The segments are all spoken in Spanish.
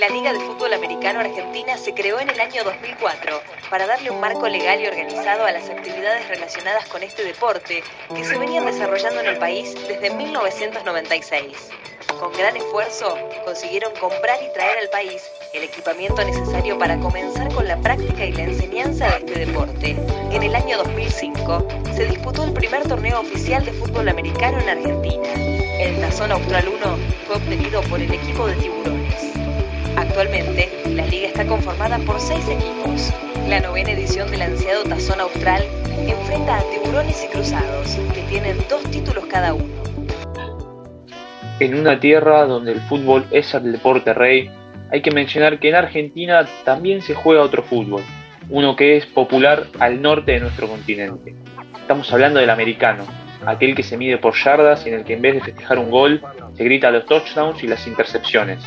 La Liga de Fútbol Americano Argentina se creó en el año 2004 para darle un marco legal y organizado a las actividades relacionadas con este deporte que se venían desarrollando en el país desde 1996. Con gran esfuerzo consiguieron comprar y traer al país el equipamiento necesario para comenzar con la práctica y la enseñanza de este deporte. En el año 2005 se disputó el primer torneo oficial de fútbol americano en Argentina. El Tazón Austral 1 fue obtenido por el equipo de tiburones. Actualmente, la liga está conformada por seis equipos. La novena edición del ansiado Tazón Austral enfrenta a tiburones y cruzados, que tienen dos títulos cada uno. En una tierra donde el fútbol es el deporte rey, hay que mencionar que en Argentina también se juega otro fútbol, uno que es popular al norte de nuestro continente. Estamos hablando del americano, aquel que se mide por yardas y en el que en vez de festejar un gol, se grita los touchdowns y las intercepciones.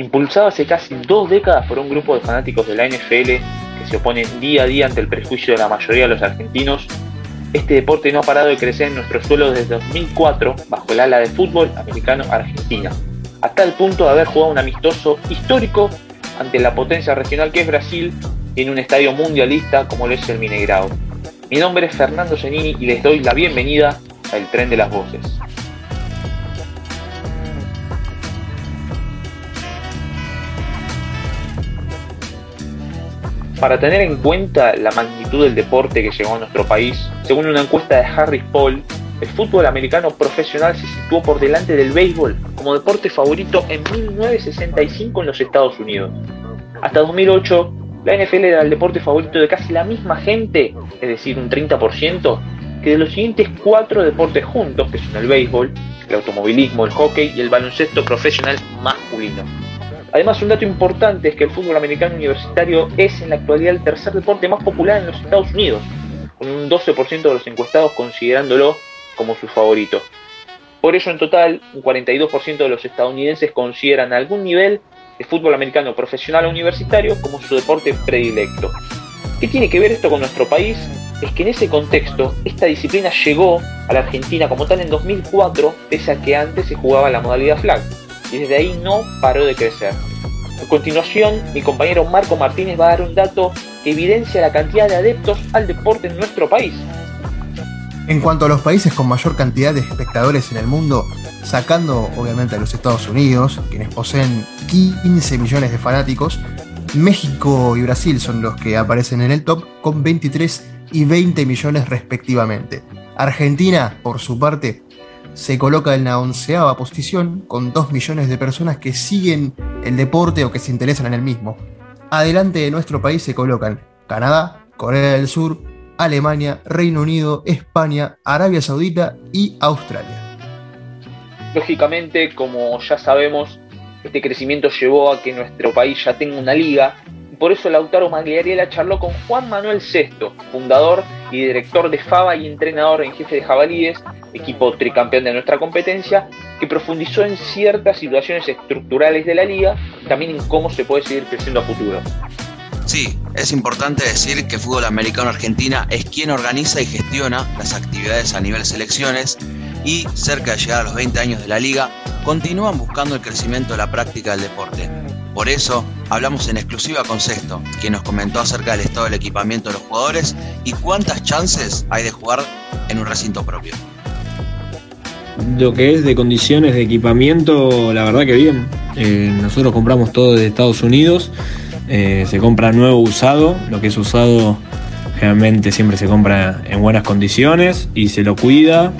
Impulsado hace casi dos décadas por un grupo de fanáticos de la NFL que se oponen día a día ante el prejuicio de la mayoría de los argentinos, este deporte no ha parado de crecer en nuestro suelo desde 2004 bajo el ala de fútbol americano argentina, hasta el punto de haber jugado un amistoso histórico ante la potencia regional que es Brasil en un estadio mundialista como lo es el Mineirao. Mi nombre es Fernando Zenini y les doy la bienvenida al Tren de las Voces. Para tener en cuenta la magnitud del deporte que llegó a nuestro país, según una encuesta de Harris Poll, el fútbol americano profesional se situó por delante del béisbol como deporte favorito en 1965 en los Estados Unidos. Hasta 2008, la NFL era el deporte favorito de casi la misma gente, es decir, un 30%, que de los siguientes cuatro deportes juntos, que son el béisbol, el automovilismo, el hockey y el baloncesto profesional masculino. Además, un dato importante es que el fútbol americano universitario es en la actualidad el tercer deporte más popular en los Estados Unidos, con un 12% de los encuestados considerándolo como su favorito. Por ello, en total, un 42% de los estadounidenses consideran algún nivel de fútbol americano profesional o universitario como su deporte predilecto. ¿Qué tiene que ver esto con nuestro país? Es que en ese contexto, esta disciplina llegó a la Argentina como tal en 2004, pese a que antes se jugaba la modalidad flag, y desde ahí no paró de crecer. A continuación, mi compañero Marco Martínez va a dar un dato que evidencia la cantidad de adeptos al deporte en nuestro país. En cuanto a los países con mayor cantidad de espectadores en el mundo, sacando obviamente a los Estados Unidos, quienes poseen 15 millones de fanáticos, México y Brasil son los que aparecen en el top con 23 y 20 millones respectivamente. Argentina, por su parte, se coloca en la onceava posición con 2 millones de personas que siguen el deporte o que se interesan en el mismo. Adelante de nuestro país se colocan Canadá, Corea del Sur, Alemania, Reino Unido, España, Arabia Saudita y Australia. Lógicamente, como ya sabemos, este crecimiento llevó a que nuestro país ya tenga una liga por eso Lautaro Magliariela charló con Juan Manuel Sesto, fundador y director de FABA y entrenador en jefe de Jabalíes, equipo tricampeón de nuestra competencia, que profundizó en ciertas situaciones estructurales de la liga también en cómo se puede seguir creciendo a futuro. Sí, es importante decir que Fútbol Americano Argentina es quien organiza y gestiona las actividades a nivel selecciones y, cerca de llegar a los 20 años de la liga, continúan buscando el crecimiento de la práctica del deporte. Por eso, hablamos en exclusiva con Sexto, quien nos comentó acerca del estado del equipamiento de los jugadores y cuántas chances hay de jugar en un recinto propio. Lo que es de condiciones de equipamiento, la verdad que bien. Eh, nosotros compramos todo de Estados Unidos eh, se compra nuevo usado, lo que es usado generalmente siempre se compra en buenas condiciones y se lo cuida.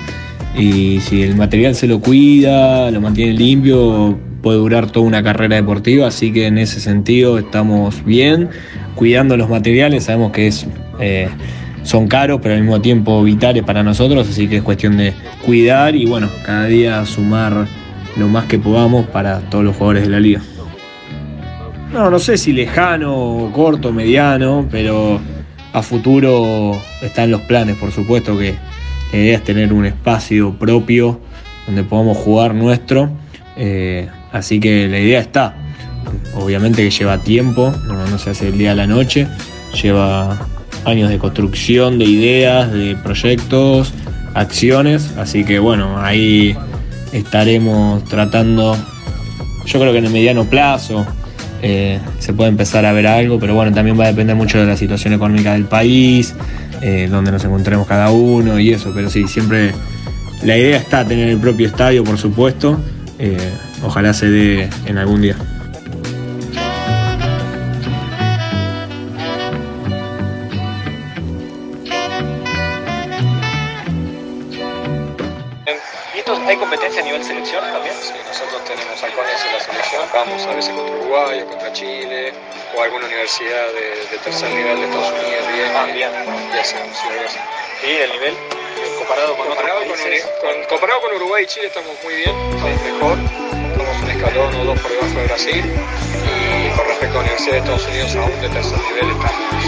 Y si el material se lo cuida, lo mantiene limpio, puede durar toda una carrera deportiva, así que en ese sentido estamos bien, cuidando los materiales, sabemos que eh, son caros, pero al mismo tiempo vitales para nosotros, así que es cuestión de cuidar y bueno, cada día sumar lo más que podamos para todos los jugadores de la liga. No, no sé si lejano, corto, mediano, pero a futuro están los planes, por supuesto que la idea es tener un espacio propio donde podamos jugar nuestro. Eh, así que la idea está. Obviamente que lleva tiempo, no, no se hace el día a la noche, lleva años de construcción, de ideas, de proyectos, acciones. Así que bueno, ahí estaremos tratando, yo creo que en el mediano plazo, eh, se puede empezar a ver algo, pero bueno, también va a depender mucho de la situación económica del país, eh, donde nos encontremos cada uno y eso, pero sí, siempre la idea está tener el propio estadio, por supuesto, eh, ojalá se dé en algún día. ¿Y hay competencia a nivel selección también? Sí, nosotros tenemos halcones en la selección, vamos a veces contra Uruguay o contra Chile o alguna universidad de, de tercer nivel de Estados Unidos, bien, Ah, bien. y hacemos, sí, algo así. ¿Y el nivel comparado con Comparado otros con, países? con- comparado con Uruguay y Chile estamos muy bien, estamos mejor, escalón o dos por debajo de Brasil y con respecto a universidades de Estados Unidos aún de tercer nivel estamos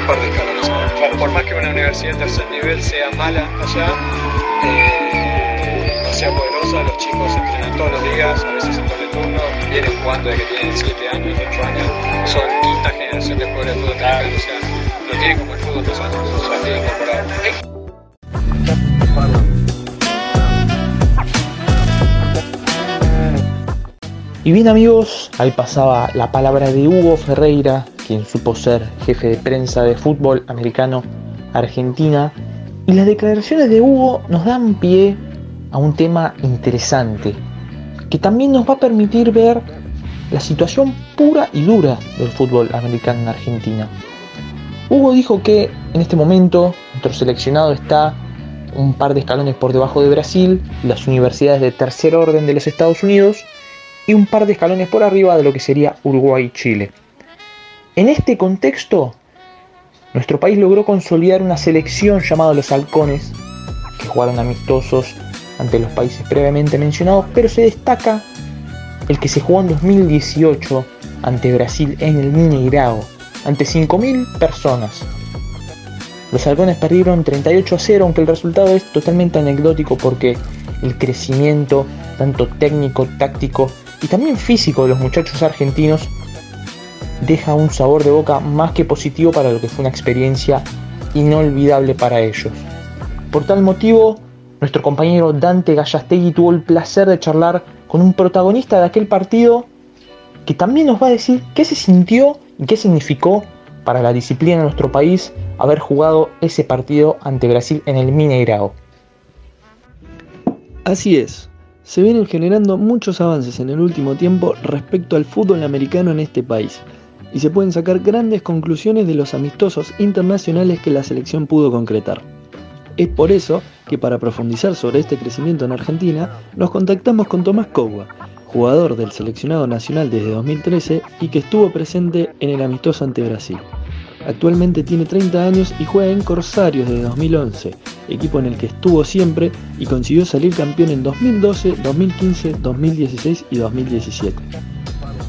un par de escalones. Por más que una universidad de tercer nivel sea mala allá, eh, no sea poderosa, los chicos entrenan todos los días, a veces en doble turno, vienen jugando desde que tienen 7 años, 8 años, son quinta generación de jugadores de fútbol o sea, lo tienen como el fútbol pesado, o sea, tienen incorporado. Y bien amigos, ahí pasaba la palabra de Hugo Ferreira, quien supo ser jefe de prensa de fútbol americano Argentina. Y las declaraciones de Hugo nos dan pie a un tema interesante, que también nos va a permitir ver la situación pura y dura del fútbol americano en Argentina. Hugo dijo que en este momento nuestro seleccionado está un par de escalones por debajo de Brasil, las universidades de tercer orden de los Estados Unidos y un par de escalones por arriba de lo que sería Uruguay y Chile. En este contexto, nuestro país logró consolidar una selección llamada los Halcones, que jugaron amistosos ante los países previamente mencionados, pero se destaca el que se jugó en 2018 ante Brasil en el Mineirao, ante 5.000 personas. Los halcones perdieron 38 a 0, aunque el resultado es totalmente anecdótico porque el crecimiento, tanto técnico, táctico y también físico de los muchachos argentinos, deja un sabor de boca más que positivo para lo que fue una experiencia inolvidable para ellos. Por tal motivo, nuestro compañero Dante Gallastegui tuvo el placer de charlar con un protagonista de aquel partido que también nos va a decir qué se sintió y qué significó para la disciplina de nuestro país haber jugado ese partido ante Brasil en el Mineirao. Así es, se vienen generando muchos avances en el último tiempo respecto al fútbol americano en este país, y se pueden sacar grandes conclusiones de los amistosos internacionales que la selección pudo concretar. Es por eso que para profundizar sobre este crecimiento en Argentina, nos contactamos con Tomás Cogua, jugador del seleccionado nacional desde 2013 y que estuvo presente en el amistoso ante Brasil. Actualmente tiene 30 años y juega en Corsarios desde 2011, equipo en el que estuvo siempre y consiguió salir campeón en 2012, 2015, 2016 y 2017.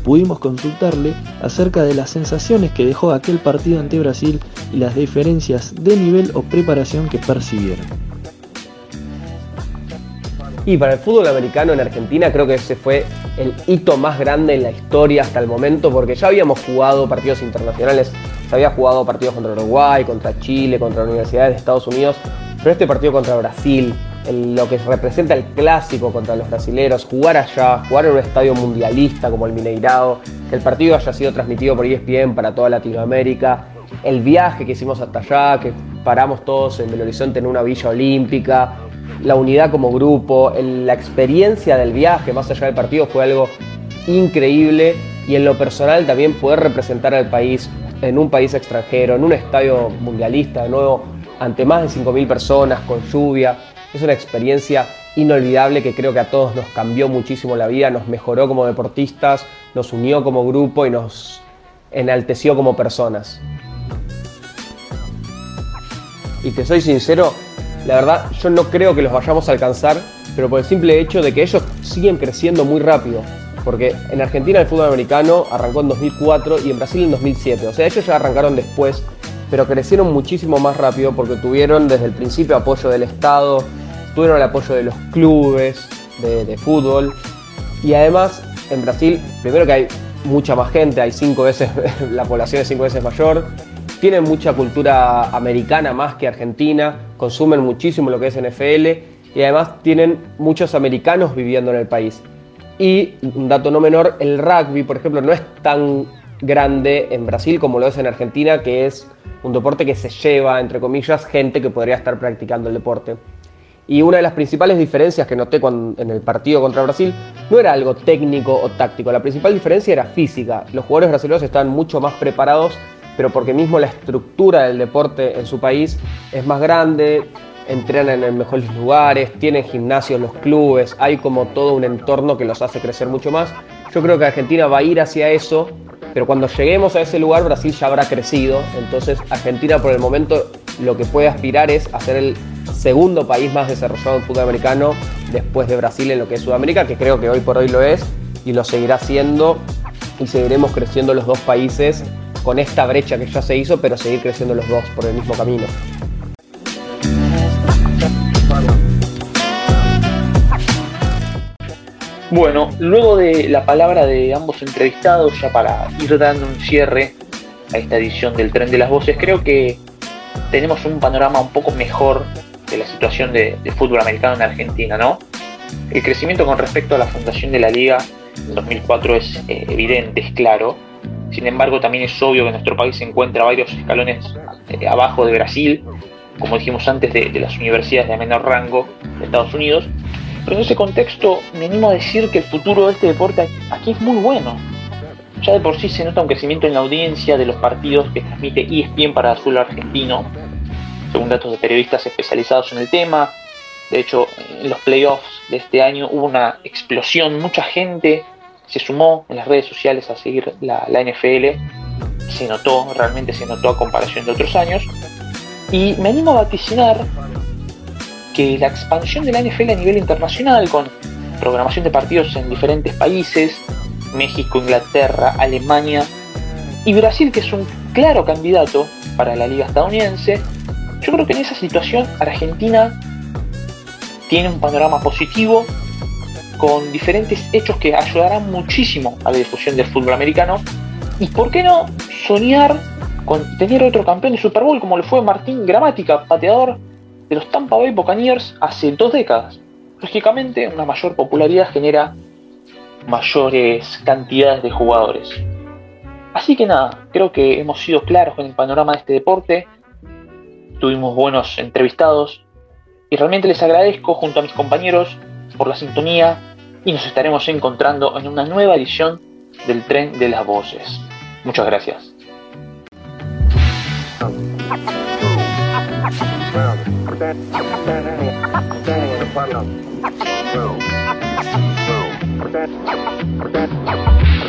Pudimos consultarle acerca de las sensaciones que dejó aquel partido ante Brasil y las diferencias de nivel o preparación que percibieron. Y para el fútbol americano en Argentina creo que ese fue el hito más grande en la historia hasta el momento porque ya habíamos jugado partidos internacionales, había jugado partidos contra Uruguay, contra Chile, contra universidades de Estados Unidos, pero este partido contra Brasil, lo que representa el clásico contra los brasileros, jugar allá, jugar en un estadio mundialista como el Mineirao, que el partido haya sido transmitido por ESPN para toda Latinoamérica, el viaje que hicimos hasta allá, que paramos todos en Belo Horizonte en una villa olímpica, la unidad como grupo, la experiencia del viaje más allá del partido fue algo increíble y en lo personal también poder representar al país en un país extranjero, en un estadio mundialista, de nuevo ante más de 5.000 personas, con lluvia, es una experiencia inolvidable que creo que a todos nos cambió muchísimo la vida, nos mejoró como deportistas, nos unió como grupo y nos enalteció como personas. Y te soy sincero, la verdad yo no creo que los vayamos a alcanzar, pero por el simple hecho de que ellos siguen creciendo muy rápido. Porque en Argentina el fútbol americano arrancó en 2004 y en Brasil en 2007. O sea, ellos ya arrancaron después, pero crecieron muchísimo más rápido porque tuvieron desde el principio apoyo del Estado, tuvieron el apoyo de los clubes de, de fútbol. Y además en Brasil, primero que hay mucha más gente, hay cinco veces, la población es cinco veces mayor, tienen mucha cultura americana más que argentina, consumen muchísimo lo que es NFL y además tienen muchos americanos viviendo en el país. Y un dato no menor, el rugby, por ejemplo, no es tan grande en Brasil como lo es en Argentina, que es un deporte que se lleva, entre comillas, gente que podría estar practicando el deporte. Y una de las principales diferencias que noté en el partido contra Brasil no era algo técnico o táctico, la principal diferencia era física. Los jugadores brasileños estaban mucho más preparados, pero porque mismo la estructura del deporte en su país es más grande, entrenan en mejores lugares, tienen gimnasios los clubes, hay como todo un entorno que los hace crecer mucho más. Yo creo que Argentina va a ir hacia eso, pero cuando lleguemos a ese lugar Brasil ya habrá crecido, entonces Argentina por el momento lo que puede aspirar es a ser el segundo país más desarrollado en fútbol americano después de Brasil en lo que es Sudamérica, que creo que hoy por hoy lo es y lo seguirá siendo y seguiremos creciendo los dos países con esta brecha que ya se hizo, pero seguir creciendo los dos por el mismo camino. Bueno, luego de la palabra de ambos entrevistados, ya para ir dando un cierre a esta edición del Tren de las Voces, creo que tenemos un panorama un poco mejor de la situación de, fútbol americano en Argentina, ¿no? El crecimiento con respecto a la fundación de la liga en 2004 es eh, evidente, es claro. Sin embargo, también es obvio que nuestro país se encuentra varios escalones eh, abajo de Brasil, como dijimos antes, de, de, las universidades de menor rango de Estados Unidos. Pero en ese contexto me animo a decir que el futuro de este deporte aquí es muy bueno. Ya de por sí se nota un crecimiento en la audiencia de los partidos que transmite ESPN para azul argentino, según datos de periodistas especializados en el tema. De hecho, en los playoffs de este año hubo una explosión, mucha gente se sumó en las redes sociales a seguir la, NFL, se notó, realmente se notó a comparación de otros años. Y me animo a vaticinar que la expansión de la NFL a nivel internacional, con programación de partidos en diferentes países, México, Inglaterra, Alemania y Brasil, que es un claro candidato para la liga estadounidense, yo creo que en esa situación Argentina tiene un panorama positivo con diferentes hechos que ayudarán muchísimo a la difusión del fútbol americano y por qué no soñar con tener otro campeón de Super Bowl como le fue Martín Gramática, pateador de los Tampa Bay Buccaneers hace dos décadas. Lógicamente, una mayor popularidad genera mayores cantidades de jugadores. Así que nada, creo que hemos sido claros con el panorama de este deporte tuvimos buenos entrevistados y realmente les agradezco junto a mis compañeros por la sintonía y nos estaremos encontrando en una nueva edición del tren de las voces. Muchas gracias. Boom.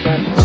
Boom.